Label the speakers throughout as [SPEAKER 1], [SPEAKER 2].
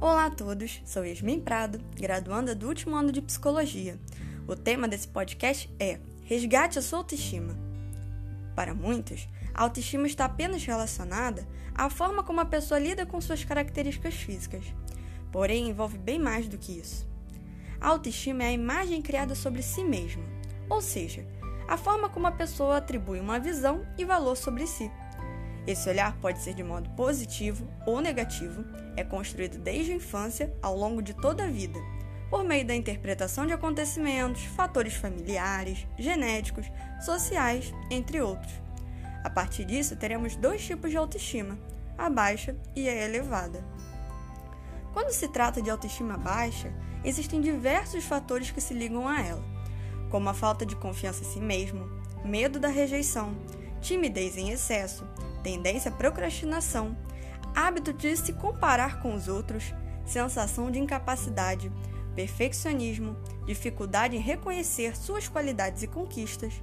[SPEAKER 1] Olá a todos, sou Yasmin Prado, graduanda do último ano de Psicologia. O tema desse podcast é Resgate a sua autoestima. Para muitos, a autoestima está apenas relacionada à forma como a pessoa lida com suas características físicas. Porém, envolve bem mais do que isso. A autoestima é a imagem criada sobre si mesma, ou seja, a forma como a pessoa atribui uma visão e valor sobre si. Esse olhar pode ser de modo positivo ou negativo, é construído desde a infância ao longo de toda a vida, por meio da interpretação de acontecimentos, fatores familiares, genéticos, sociais, entre outros. A partir disso, teremos dois tipos de autoestima: a baixa e a elevada. Quando se trata de autoestima baixa, existem diversos fatores que se ligam a ela, como a falta de confiança em si mesmo, medo da rejeição, timidez em excesso, tendência à procrastinação, hábito de se comparar com os outros, sensação de incapacidade, perfeccionismo, dificuldade em reconhecer suas qualidades e conquistas,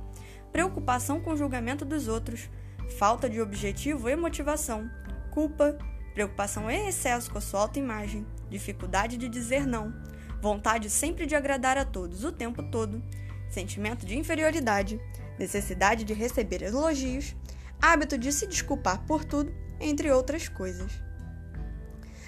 [SPEAKER 1] preocupação com o julgamento dos outros, falta de objetivo e motivação, culpa, preocupação em excesso com a sua autoimagem, dificuldade de dizer não, vontade sempre de agradar a todos o tempo todo, sentimento de inferioridade, necessidade de receber elogios, hábito de se desculpar por tudo, entre outras coisas.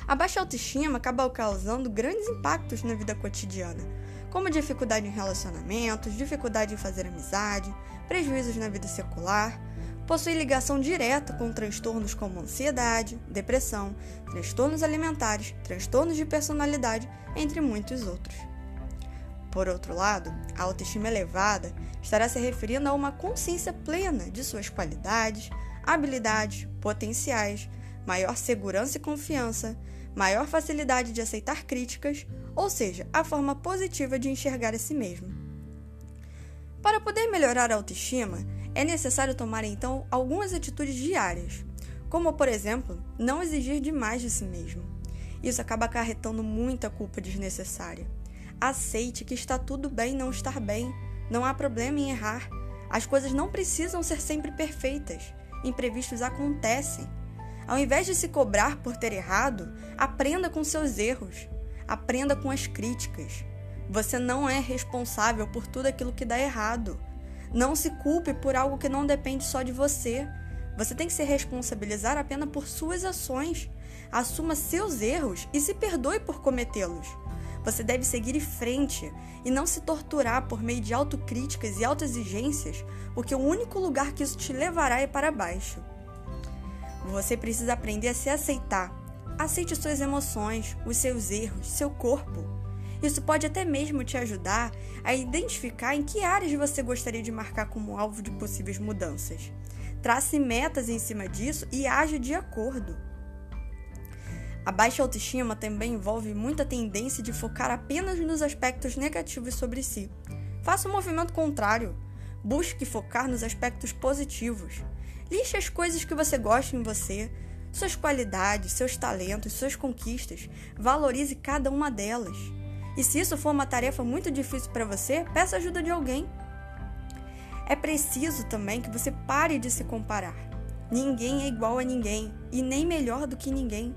[SPEAKER 1] A baixa autoestima acaba causando grandes impactos na vida cotidiana, como dificuldade em relacionamentos, dificuldade em fazer amizade, prejuízos na vida secular, possui ligação direta com transtornos como ansiedade, depressão, transtornos alimentares, transtornos de personalidade, entre muitos outros. Por outro lado, a autoestima elevada estará se referindo a uma consciência plena de suas qualidades, habilidades, potenciais, maior segurança e confiança, maior facilidade de aceitar críticas, ou seja, a forma positiva de enxergar a si mesmo. Para poder melhorar a autoestima, é necessário tomar então algumas atitudes diárias, como por exemplo, não exigir demais de si mesmo. Isso acaba acarretando muita culpa desnecessária. Aceite que está tudo bem não estar bem, não há problema em errar. As coisas não precisam ser sempre perfeitas. Imprevistos acontecem. Ao invés de se cobrar por ter errado, aprenda com seus erros. Aprenda com as críticas. Você não é responsável por tudo aquilo que dá errado. Não se culpe por algo que não depende só de você. Você tem que se responsabilizar apenas por suas ações. Assuma seus erros e se perdoe por cometê-los. Você deve seguir em frente e não se torturar por meio de autocríticas e autoexigências, porque o único lugar que isso te levará é para baixo. Você precisa aprender a se aceitar. Aceite suas emoções, os seus erros, seu corpo. Isso pode até mesmo te ajudar a identificar em que áreas você gostaria de marcar como alvo de possíveis mudanças. Trace metas em cima disso e age de acordo. A baixa autoestima também envolve muita tendência de focar apenas nos aspectos negativos sobre si. Faça o um movimento contrário. Busque focar nos aspectos positivos. Lixe as coisas que você gosta em você, suas qualidades, seus talentos, suas conquistas. Valorize cada uma delas. E se isso for uma tarefa muito difícil para você, peça ajuda de alguém. É preciso também que você pare de se comparar. Ninguém é igual a ninguém e nem melhor do que ninguém.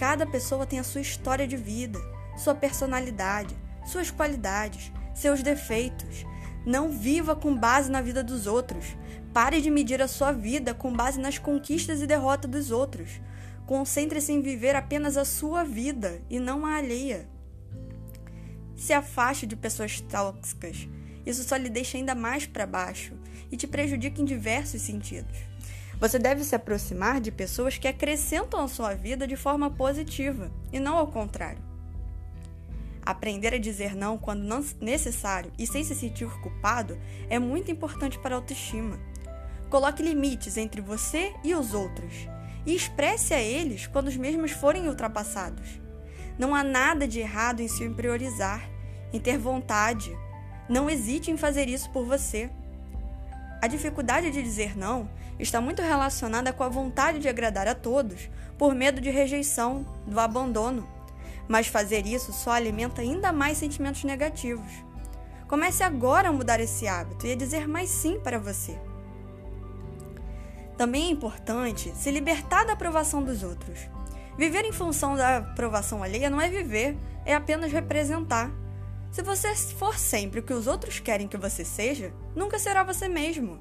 [SPEAKER 1] Cada pessoa tem a sua história de vida, sua personalidade, suas qualidades, seus defeitos. Não viva com base na vida dos outros. Pare de medir a sua vida com base nas conquistas e derrotas dos outros. Concentre-se em viver apenas a sua vida e não a alheia. Se afaste de pessoas tóxicas. Isso só lhe deixa ainda mais para baixo e te prejudica em diversos sentidos. Você deve se aproximar de pessoas que acrescentam a sua vida de forma positiva e não ao contrário. Aprender a dizer não quando não necessário e sem se sentir culpado é muito importante para a autoestima. Coloque limites entre você e os outros e expresse a eles quando os mesmos forem ultrapassados. Não há nada de errado em se priorizar, em ter vontade. Não hesite em fazer isso por você. A dificuldade de dizer não está muito relacionada com a vontade de agradar a todos, por medo de rejeição, do abandono. Mas fazer isso só alimenta ainda mais sentimentos negativos. Comece agora a mudar esse hábito e a dizer mais sim para você. Também é importante se libertar da aprovação dos outros. Viver em função da aprovação alheia não é viver, é apenas representar. Se você for sempre o que os outros querem que você seja, nunca será você mesmo.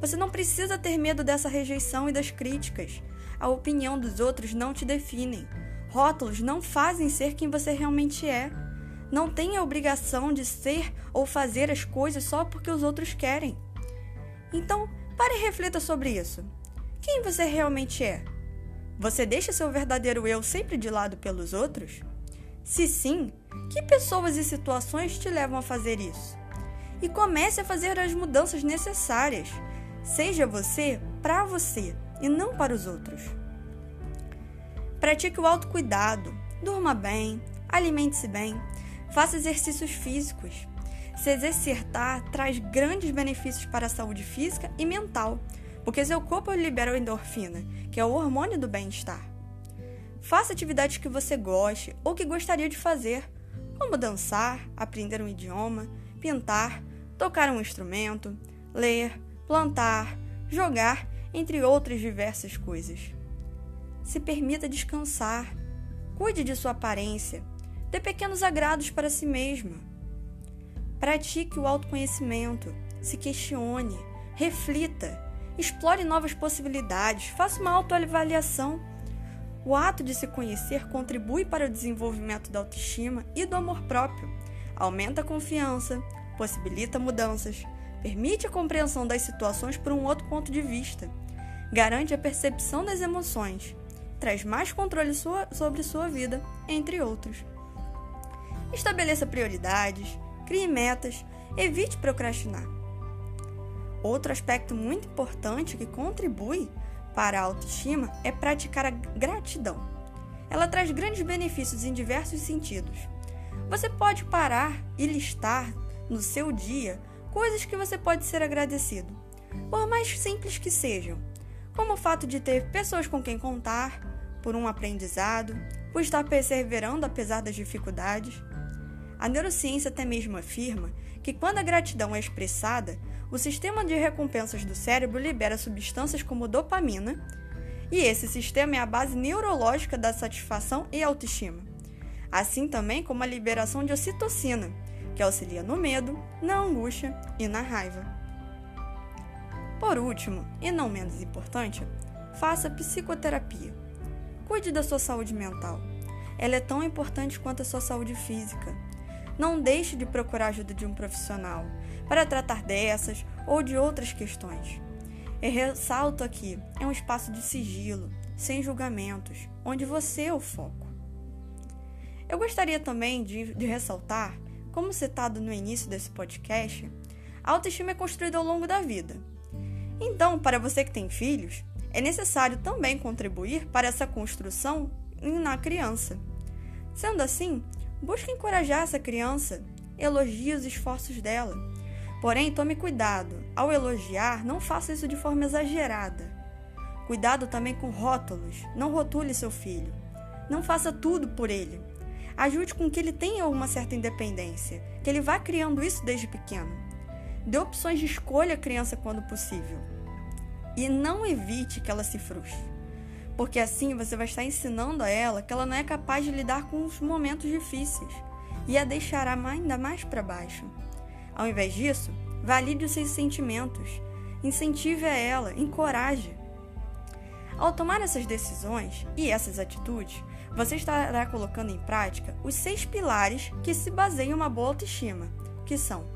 [SPEAKER 1] Você não precisa ter medo dessa rejeição e das críticas. A opinião dos outros não te definem. Rótulos não fazem ser quem você realmente é. Não tem a obrigação de ser ou fazer as coisas só porque os outros querem. Então, pare e reflita sobre isso. Quem você realmente é? Você deixa seu verdadeiro eu sempre de lado pelos outros? Se sim, que pessoas e situações te levam a fazer isso? E comece a fazer as mudanças necessárias. Seja você para você e não para os outros. Pratique o autocuidado, durma bem, alimente-se bem, faça exercícios físicos. Se exercitar traz grandes benefícios para a saúde física e mental porque seu corpo libera endorfina, que é o hormônio do bem-estar. Faça atividades que você goste ou que gostaria de fazer, como dançar, aprender um idioma, pintar, tocar um instrumento, ler, plantar, jogar, entre outras diversas coisas. Se permita descansar, cuide de sua aparência, dê pequenos agrados para si mesma. Pratique o autoconhecimento, se questione, reflita Explore novas possibilidades, faça uma autoavaliação. O ato de se conhecer contribui para o desenvolvimento da autoestima e do amor próprio. Aumenta a confiança, possibilita mudanças, permite a compreensão das situações por um outro ponto de vista, garante a percepção das emoções, traz mais controle sua, sobre sua vida, entre outros. Estabeleça prioridades, crie metas, evite procrastinar. Outro aspecto muito importante que contribui para a autoestima é praticar a gratidão. Ela traz grandes benefícios em diversos sentidos. Você pode parar e listar no seu dia coisas que você pode ser agradecido, por mais simples que sejam, como o fato de ter pessoas com quem contar, por um aprendizado, por estar perseverando apesar das dificuldades. A neurociência até mesmo afirma que quando a gratidão é expressada, o sistema de recompensas do cérebro libera substâncias como dopamina, e esse sistema é a base neurológica da satisfação e autoestima. Assim também como a liberação de ocitocina, que auxilia no medo, na angústia e na raiva. Por último, e não menos importante, faça psicoterapia. Cuide da sua saúde mental. Ela é tão importante quanto a sua saúde física. Não deixe de procurar a ajuda de um profissional para tratar dessas ou de outras questões. E ressalto aqui: é um espaço de sigilo, sem julgamentos, onde você é o foco. Eu gostaria também de, de ressaltar, como citado no início desse podcast, a autoestima é construída ao longo da vida. Então, para você que tem filhos, é necessário também contribuir para essa construção na criança. Sendo assim, busque encorajar essa criança, elogie os esforços dela Porém, tome cuidado. Ao elogiar, não faça isso de forma exagerada. Cuidado também com rótulos. Não rotule seu filho. Não faça tudo por ele. Ajude com que ele tenha uma certa independência, que ele vá criando isso desde pequeno. Dê opções de escolha à criança quando possível. E não evite que ela se frustre, porque assim você vai estar ensinando a ela que ela não é capaz de lidar com os momentos difíceis e a deixará ainda mais para baixo. Ao invés disso, valide os seus sentimentos, incentive a ela, encoraje. Ao tomar essas decisões e essas atitudes, você estará colocando em prática os seis pilares que se baseiam uma boa autoestima, que são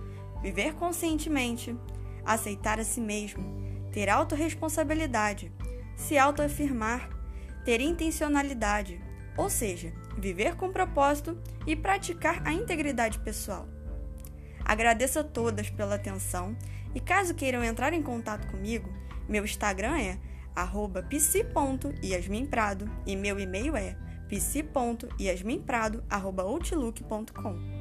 [SPEAKER 1] viver conscientemente, aceitar a si mesmo, ter autorresponsabilidade, se autoafirmar, ter intencionalidade, ou seja, viver com propósito e praticar a integridade pessoal. Agradeço a todas pela atenção e caso queiram entrar em contato comigo, meu Instagram é psi.yasminprado e meu e-mail é psi.yasminprado.outlook.com.